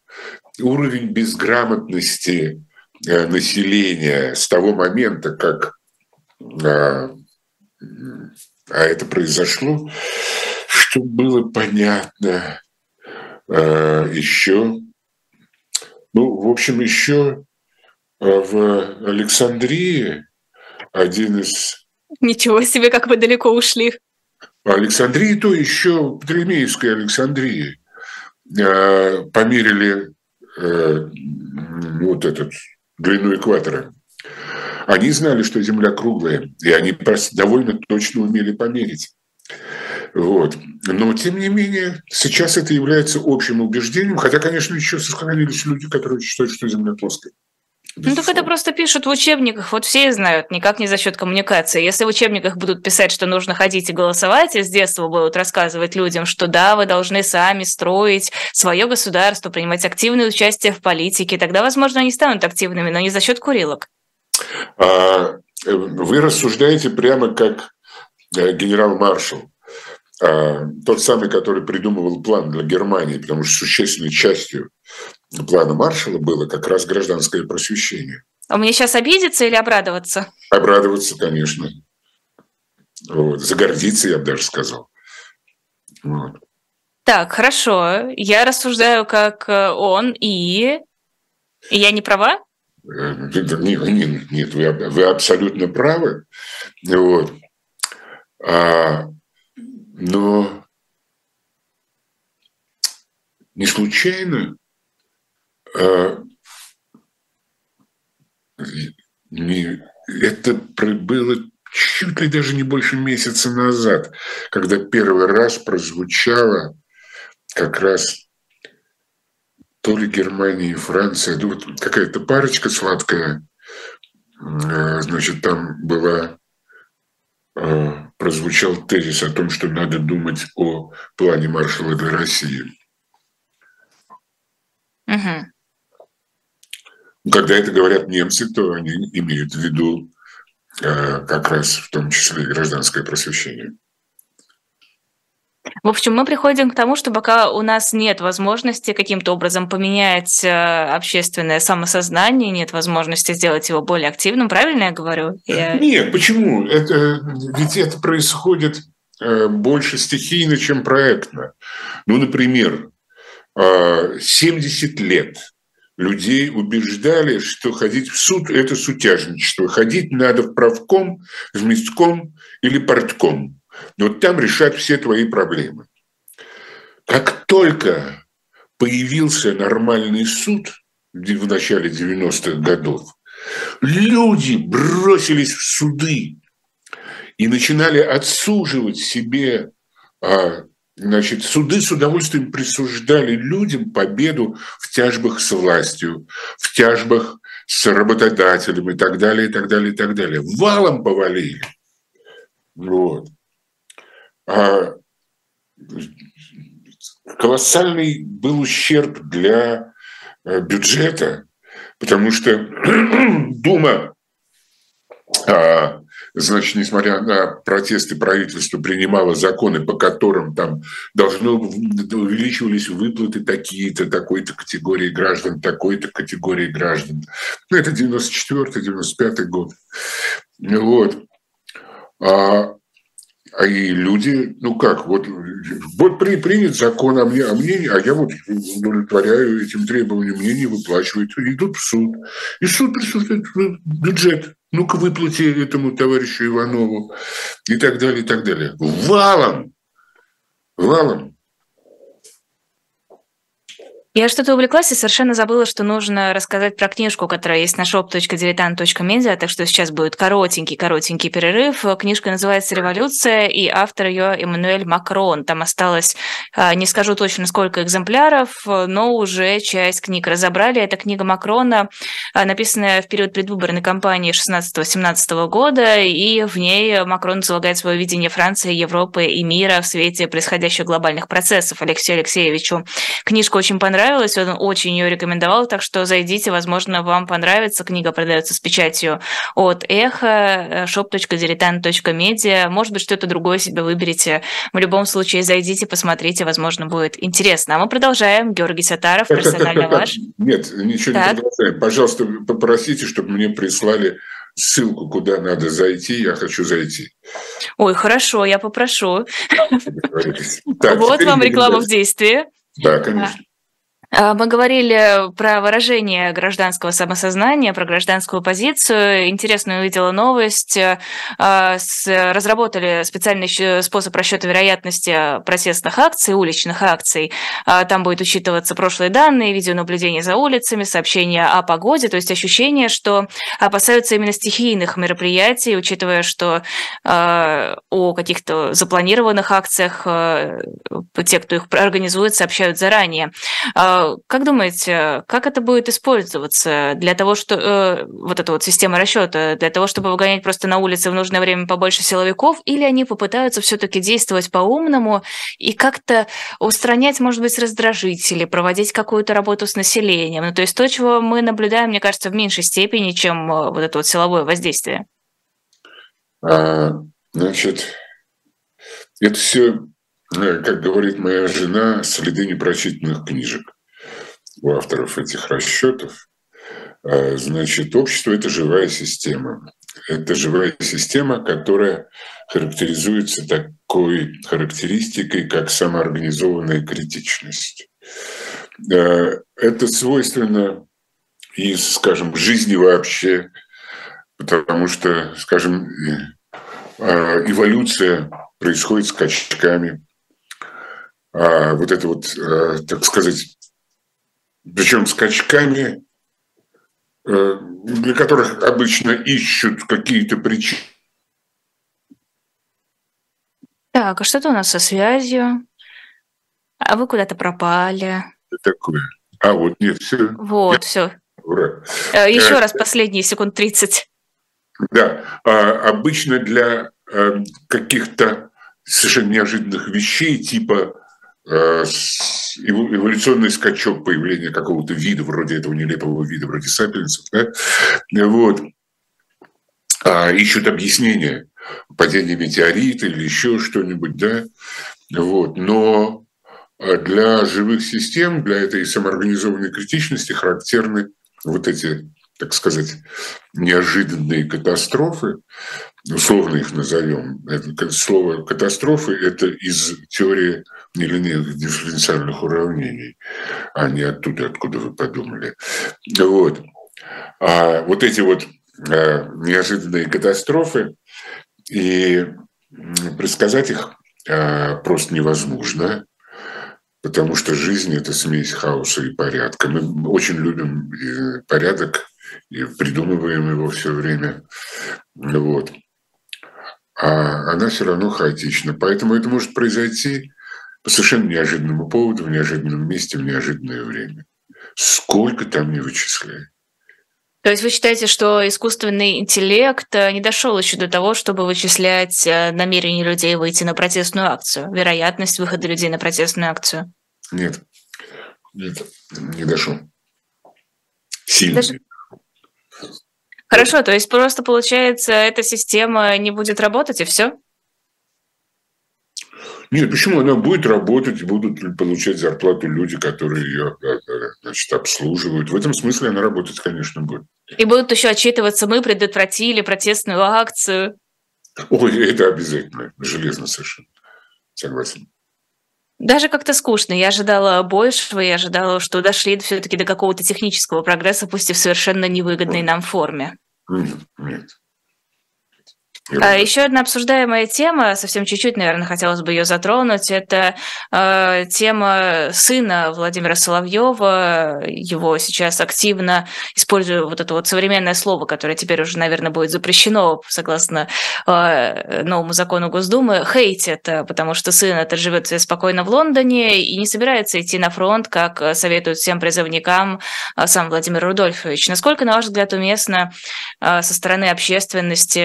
уровень безграмотности э, населения с того момента, как а, а это произошло, чтобы было понятно а, еще, ну, в общем, еще в Александрии один из... Ничего себе, как вы далеко ушли. Александрии, то еще Птолемеевской Александрии а, померили э, вот этот длину экватора они знали, что Земля круглая, и они довольно точно умели померить. Вот. Но, тем не менее, сейчас это является общим убеждением, хотя, конечно, еще сохранились люди, которые считают, что Земля плоская. Ну так это просто пишут в учебниках, вот все знают, никак не за счет коммуникации. Если в учебниках будут писать, что нужно ходить и голосовать, и с детства будут рассказывать людям, что да, вы должны сами строить свое государство, принимать активное участие в политике, тогда, возможно, они станут активными, но не за счет курилок. А, вы рассуждаете прямо как э, генерал-маршал, а, тот самый, который придумывал план для Германии, потому что существенной частью плана Маршала было как раз гражданское просвещение. А мне сейчас обидеться или обрадоваться? Обрадоваться, конечно. Вот. Загордиться, я бы даже сказал. Вот. Так, хорошо. Я рассуждаю как э, он, и... я не права? Нет, нет, нет вы, вы абсолютно правы. Вот. А, но не случайно это было чуть ли даже не больше месяца назад, когда первый раз прозвучало как раз то ли Германия и Франция, ну вот какая-то парочка сладкая, э, значит, там была, э, прозвучал тезис о том, что надо думать о плане маршала для России. Угу. Когда это говорят немцы, то они имеют в виду э, как раз в том числе и гражданское просвещение. В общем, мы приходим к тому, что пока у нас нет возможности каким-то образом поменять э, общественное самосознание, нет возможности сделать его более активным, правильно я говорю? Я... Нет, почему? Это, ведь это происходит э, больше стихийно, чем проектно. Ну, например, 70 э, лет людей убеждали, что ходить в суд – это сутяжничество. Ходить надо в правком, в местком или портком. Вот там решат все твои проблемы. Как только появился нормальный суд в начале 90-х годов, люди бросились в суды и начинали отсуживать себе а, Значит, суды с удовольствием присуждали людям победу в тяжбах с властью, в тяжбах с работодателем и так далее, и так далее, и так далее. Валом повалили. Вот. А, колоссальный был ущерб для э, бюджета, потому что Дума, а, значит, несмотря на протесты правительства, принимала законы, по которым там должно увеличивались выплаты такие-то, такой-то категории граждан, такой-то категории граждан. Ну, это 94-95 год. Вот. А а и люди, ну как, вот, вот при, принят закон о мне, о мне, а я вот удовлетворяю этим требованиям, мне не выплачивают, идут в суд. И суд присутствует бюджет. Ну-ка выплати этому товарищу Иванову и так далее, и так далее. Валом! Валом! Я что-то увлеклась и совершенно забыла, что нужно рассказать про книжку, которая есть на shop.diletant.media, так что сейчас будет коротенький-коротенький перерыв. Книжка называется «Революция», и автор ее Эммануэль Макрон. Там осталось, а, не скажу точно, сколько экземпляров, но уже часть книг разобрали. Это книга Макрона, а, написанная в период предвыборной кампании 16-17 года, и в ней Макрон излагает свое видение Франции, Европы и мира в свете происходящих глобальных процессов Алексею Алексеевичу. Книжка очень понравилась понравилась, он очень ее рекомендовал, так что зайдите, возможно, вам понравится. Книга продается с печатью от Эхо, shop.diletant.media. Может быть, что-то другое себе выберете. В любом случае, зайдите, посмотрите, возможно, будет интересно. А мы продолжаем. Георгий Сатаров, так, персонально так, так, ваш. Нет, ничего так. не продолжаем. Пожалуйста, попросите, чтобы мне прислали ссылку, куда надо зайти, я хочу зайти. Ой, хорошо, я попрошу. Так, вот вам реклама в действии. Да, конечно. А, мы говорили про выражение гражданского самосознания, про гражданскую позицию. Интересную увидела новость. А, разработали специальный способ расчета вероятности протестных акций, уличных акций. А, там будет учитываться прошлые данные, видеонаблюдение за улицами, сообщения о погоде, то есть ощущение, что опасаются именно стихийных мероприятий, учитывая, что о каких-то запланированных акциях те, кто их организует, сообщают заранее. Как думаете, как это будет использоваться для того, что э, вот эта вот система расчета, для того, чтобы выгонять просто на улице в нужное время побольше силовиков, или они попытаются все-таки действовать по-умному и как-то устранять, может быть, раздражители, проводить какую-то работу с населением? Ну, то есть то, чего мы наблюдаем, мне кажется, в меньшей степени, чем э, вот это вот силовое воздействие. А, значит, это все, э, как говорит моя жена, следы непрочитанных книжек у авторов этих расчетов. А, значит, общество – это живая система. Это живая система, которая характеризуется такой характеристикой, как самоорганизованная критичность. А, это свойственно и, скажем, жизни вообще, потому что, скажем, а, эволюция происходит скачками. А вот это вот, так сказать, причем скачками, э, для которых обычно ищут какие-то причины. Так, а что-то у нас со связью? А вы куда-то пропали? Такое? А, вот нет, все. Вот, Я... все. Ура. Э, Еще а, раз последние секунд 30. Да, а, обычно для каких-то совершенно неожиданных вещей, типа Э, эволюционный скачок появления какого-то вида, вроде этого нелепого вида, вроде сапиенсов, да? вот. а ищут объяснение падения метеорита или еще что-нибудь, да, вот. Но для живых систем, для этой самоорганизованной критичности характерны вот эти, так сказать, неожиданные катастрофы, условно их назовем. Это, слово катастрофы – это из теории нелинейных дифференциальных уравнений, а не оттуда, откуда вы подумали. Вот. А вот эти вот а, неожиданные катастрофы, и предсказать их а, просто невозможно, потому что жизнь – это смесь хаоса и порядка. Мы очень любим порядок, и придумываем его все время. Вот а она все равно хаотична. Поэтому это может произойти по совершенно неожиданному поводу, в неожиданном месте, в неожиданное время. Сколько там не вычисляй. То есть вы считаете, что искусственный интеллект э, не дошел еще до того, чтобы вычислять э, намерение людей выйти на протестную акцию, вероятность выхода людей на протестную акцию? Нет, нет, не дошел. Сильно. Даже... Хорошо, то есть просто получается, эта система не будет работать и все? Нет, почему она будет работать, будут получать зарплату люди, которые ее значит, обслуживают. В этом смысле она работать, конечно, будет. И будут еще отчитываться, мы предотвратили протестную акцию. Ой, это обязательно, железно совершенно. Согласен. Даже как-то скучно. Я ожидала большего, я ожидала, что дошли все-таки до какого-то технического прогресса, пусть и в совершенно невыгодной нам форме. Нет, нет. А еще одна обсуждаемая тема, совсем чуть-чуть, наверное, хотелось бы ее затронуть, это э, тема сына Владимира Соловьева. Его сейчас активно использую вот это вот современное слово, которое теперь уже, наверное, будет запрещено согласно э, новому закону Госдумы, хейтит, потому что сын это живет спокойно в Лондоне и не собирается идти на фронт, как советуют всем призывникам э, сам Владимир Рудольфович. Насколько, на ваш взгляд, уместно э, со стороны общественности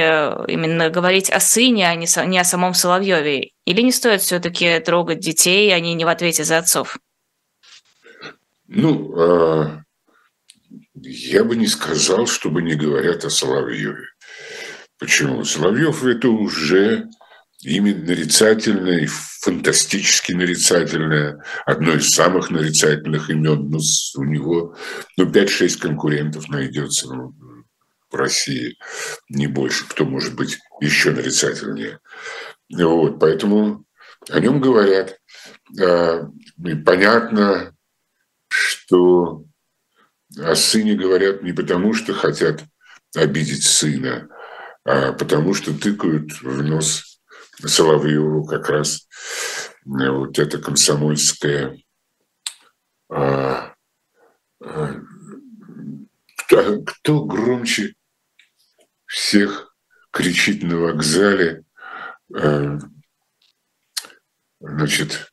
именно именно говорить о сыне, а не, о самом Соловьеве? Или не стоит все-таки трогать детей, они не в ответе за отцов? Ну, а, я бы не сказал, чтобы не говорят о Соловьеве. Почему? Соловьев это уже имя нарицательное, фантастически нарицательное, одно из самых нарицательных имен. Ну, у него ну, 5-6 конкурентов найдется. В России, не больше. Кто может быть еще нарицательнее? Вот, поэтому о нем говорят. А, и понятно, что о сыне говорят не потому, что хотят обидеть сына, а потому что тыкают в нос Соловьеву как раз вот это комсомольское а, а, кто, громче всех кричит на вокзале, э, значит,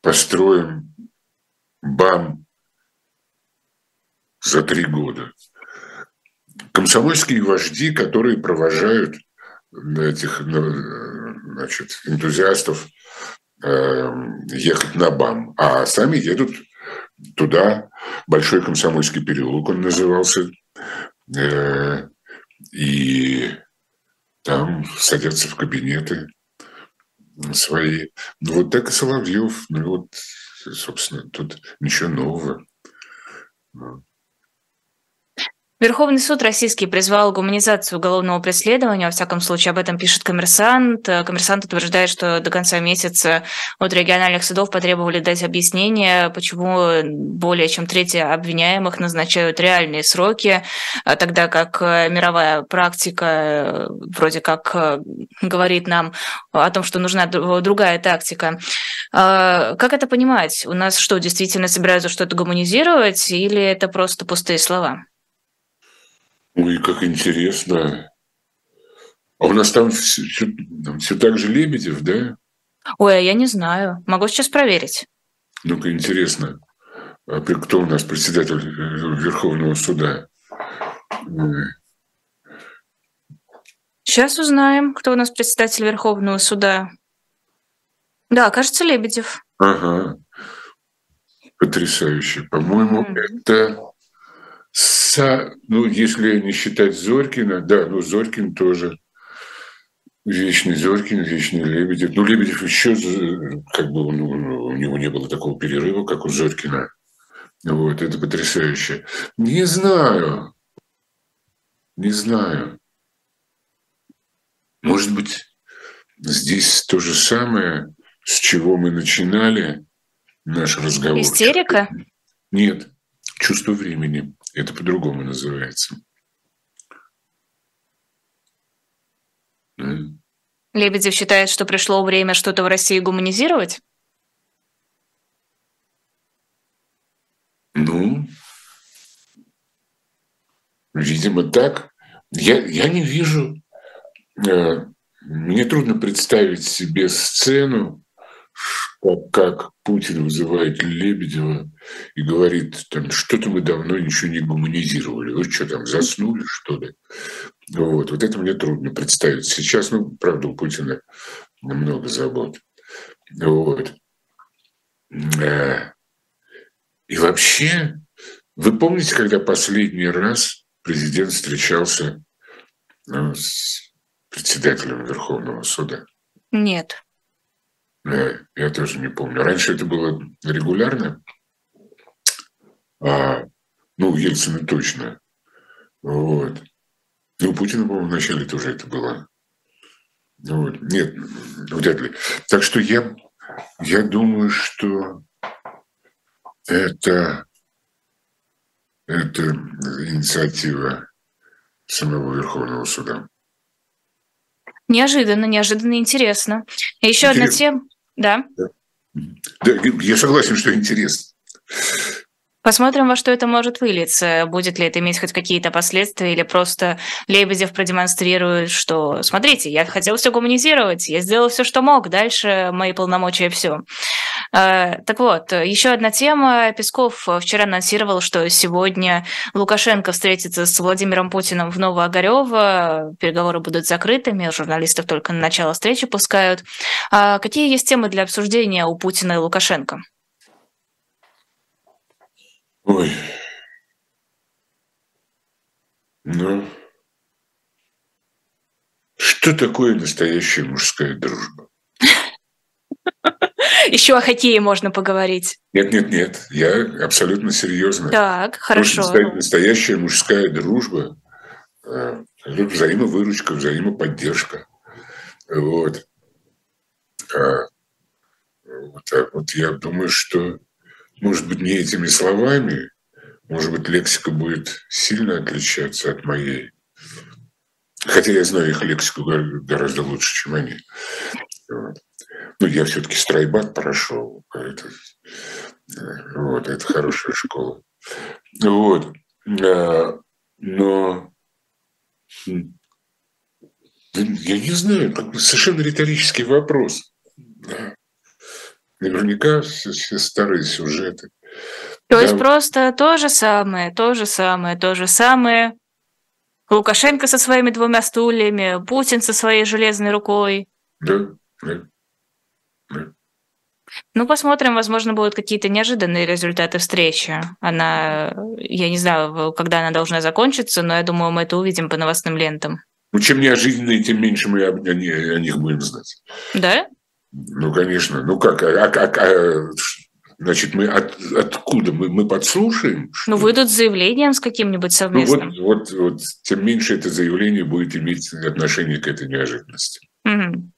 построим БАМ за три года. Комсомольские вожди, которые провожают этих ну, значит, энтузиастов э, ехать на БАМ, а сами едут туда, Большой Комсомольский переулок он назывался, э, и там садятся в кабинеты свои. Ну, вот так и Соловьев. Ну, вот, собственно, тут ничего нового. Верховный суд российский призвал гуманизацию уголовного преследования. Во всяком случае, об этом пишет коммерсант. Коммерсант утверждает, что до конца месяца от региональных судов потребовали дать объяснение, почему более чем трети обвиняемых назначают реальные сроки, тогда как мировая практика вроде как говорит нам о том, что нужна другая тактика. Как это понимать? У нас что, действительно собираются что-то гуманизировать или это просто пустые слова? Ой, как интересно. А у нас там все, все так же Лебедев, да? Ой, а я не знаю. Могу сейчас проверить. Ну-ка, интересно. А кто у нас председатель э, Верховного суда? Сейчас узнаем, кто у нас председатель Верховного суда. Да, кажется, Лебедев. Ага. Потрясающе. По-моему, mm-hmm. это Са, ну, если не считать Зорькина, да, ну, Зорькин тоже. Вечный Зорькин, Вечный Лебедев. Ну, Лебедев еще, как бы, ну, у него не было такого перерыва, как у Зорькина. Вот, это потрясающе. Не знаю. Не знаю. Может быть, здесь то же самое, с чего мы начинали наш разговор. Истерика? Нет, чувство времени. Это по-другому называется. Лебедев считает, что пришло время что-то в России гуманизировать? Ну, видимо, так. Я, я не вижу, э, мне трудно представить себе сцену, как Путин вызывает Лебедева и говорит, там, что-то мы давно ничего не гуманизировали. Вы что там, заснули, что ли? Вот, вот это мне трудно представить. Сейчас, ну, правда, у Путина много забот. Вот. Э, и вообще, вы помните, когда последний раз президент встречался ну, с председателем Верховного суда? Нет. Я тоже не помню. Раньше это было регулярно. А, ну, Ельцина точно. Вот. Ну, Путина, по-моему, вначале тоже это было. Вот. Нет, вряд ли. Так что я, я думаю, что это, это инициатива самого Верховного суда. Неожиданно, неожиданно интересно. Еще интересно. одна тема. Да. да. Я согласен, что интересно. Посмотрим, во что это может вылиться. Будет ли это иметь хоть какие-то последствия, или просто Лебедев продемонстрирует, что смотрите, я хотел все гуманизировать, я сделал все, что мог, дальше мои полномочия все. А, так вот, еще одна тема. Песков вчера анонсировал, что сегодня Лукашенко встретится с Владимиром Путиным в Новоогарево. Переговоры будут закрытыми, журналистов только на начало встречи пускают. А какие есть темы для обсуждения у Путина и Лукашенко? Ой. Ну, что такое настоящая мужская дружба? Еще о хоккее можно поговорить. Нет, нет, нет, я абсолютно серьезно. Так, хорошо. Настоящая мужская дружба, э, взаимовыручка, взаимоподдержка. Вот. А, вот так вот я думаю, что может быть, не этими словами, может быть, лексика будет сильно отличаться от моей. Хотя я знаю их лексику гораздо лучше, чем они. Ну, я все-таки страйбат прошел. Это, вот, это хорошая школа. Вот. А, но я не знаю, совершенно риторический вопрос. Наверняка все, все старые сюжеты. То да. есть просто то же самое, то же самое, то же самое. Лукашенко со своими двумя стульями, Путин со своей железной рукой. Да, да. да. Ну, посмотрим, возможно, будут какие-то неожиданные результаты встречи. Она, я не знаю, когда она должна закончиться, но я думаю, мы это увидим по новостным лентам. Ну, чем неожиданнее, тем меньше мы о, о, о них будем знать. Да? Ну, конечно. Ну как? А, а, а, а значит, мы от, откуда? Мы, мы подслушаем? Что? Ну, выйдут с заявлением с каким-нибудь совместным. Ну, вот, вот, вот, тем меньше это заявление будет иметь отношение к этой неожиданности. Угу.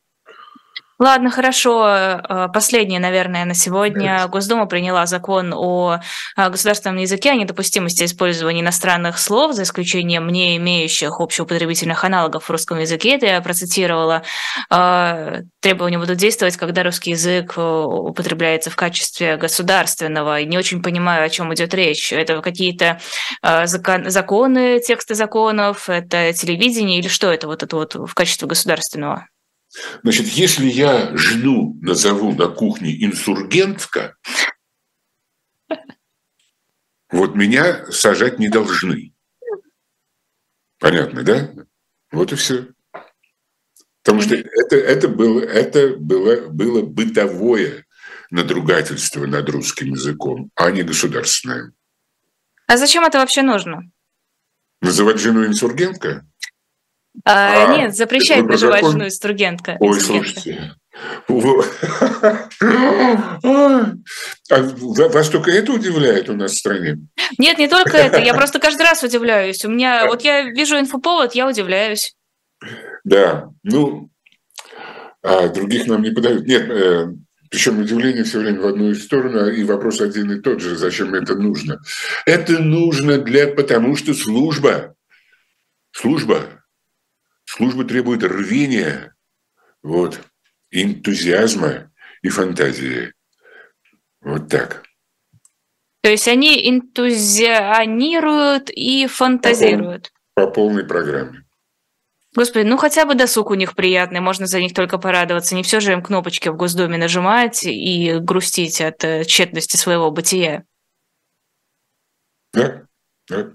Ладно, хорошо. Э, последнее, наверное, на сегодня. Госдума приняла закон о э, государственном языке, о недопустимости использования иностранных слов, за исключением не имеющих общеупотребительных аналогов в русском языке. Это я процитировала. Э, требования будут действовать, когда русский язык употребляется в качестве государственного. Не очень понимаю, о чем идет речь. Это какие-то законы, тексты законов, это телевидение или что это вот это вот в качестве государственного? Значит, если я жену назову на кухне инсургентка, вот меня сажать не должны. Понятно, да? Вот и все. Потому что это, это, было, это было, было бытовое надругательство над русским языком, а не государственное. А зачем это вообще нужно? Называть жену инсургентка? А, а, нет, запрещает наживать жену инструментка. Ой, слушайте. А вас только это удивляет у нас в стране? Нет, не только это. Я просто каждый раз удивляюсь. У меня, вот я вижу инфоповод, я удивляюсь. Да, ну, а других нам не подают. Нет, э, причем удивление все время в одну сторону, и вопрос один и тот же, зачем это нужно. Это нужно для, потому что служба, служба Служба требует рвения, вот, энтузиазма и фантазии. Вот так. То есть они энтузианируют и фантазируют. По, по полной программе. Господи, ну хотя бы досуг у них приятный, можно за них только порадоваться. Не все же им кнопочки в Госдуме нажимать и грустить от э, тщетности своего бытия. Да, да.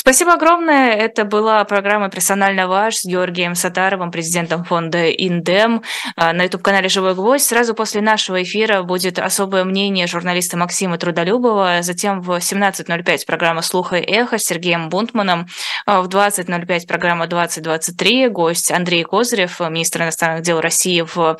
Спасибо огромное. Это была программа «Персонально ваш» с Георгием Сатаровым, президентом фонда «Индем» а, на YouTube-канале «Живой гвоздь». Сразу после нашего эфира будет особое мнение журналиста Максима Трудолюбова. Затем в 17.05 программа «Слуха и эхо» с Сергеем Бунтманом. А, в 20.05 программа «2023». Гость Андрей Козырев, министр иностранных дел России в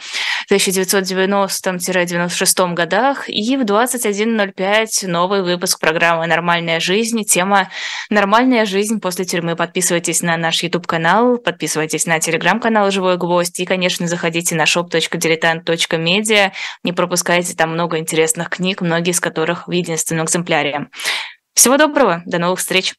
1990-96 годах. И в 21.05 новый выпуск программы «Нормальная жизнь». Тема «Нормальная Реальная жизнь после тюрьмы. Подписывайтесь на наш YouTube-канал, подписывайтесь на телеграм-канал «Живой гвоздь» и, конечно, заходите на shop.diletant.media. Не пропускайте, там много интересных книг, многие из которых в единственном экземпляре. Всего доброго, до новых встреч!